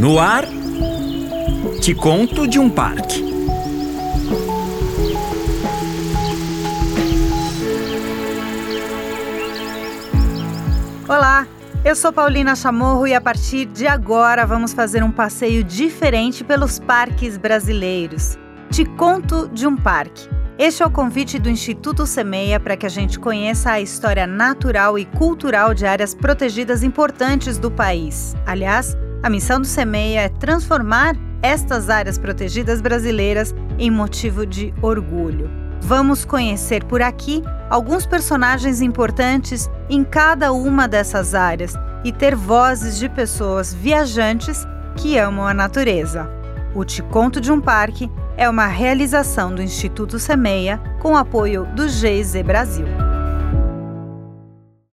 No ar, te conto de um parque. Olá, eu sou Paulina Chamorro e a partir de agora vamos fazer um passeio diferente pelos parques brasileiros. Te conto de um parque. Este é o convite do Instituto Semeia para que a gente conheça a história natural e cultural de áreas protegidas importantes do país. Aliás, a missão do Semeia é transformar estas áreas protegidas brasileiras em motivo de orgulho. Vamos conhecer por aqui alguns personagens importantes em cada uma dessas áreas e ter vozes de pessoas viajantes que amam a natureza. O Te Conto de um Parque é uma realização do Instituto Semeia com apoio do GIZ Brasil.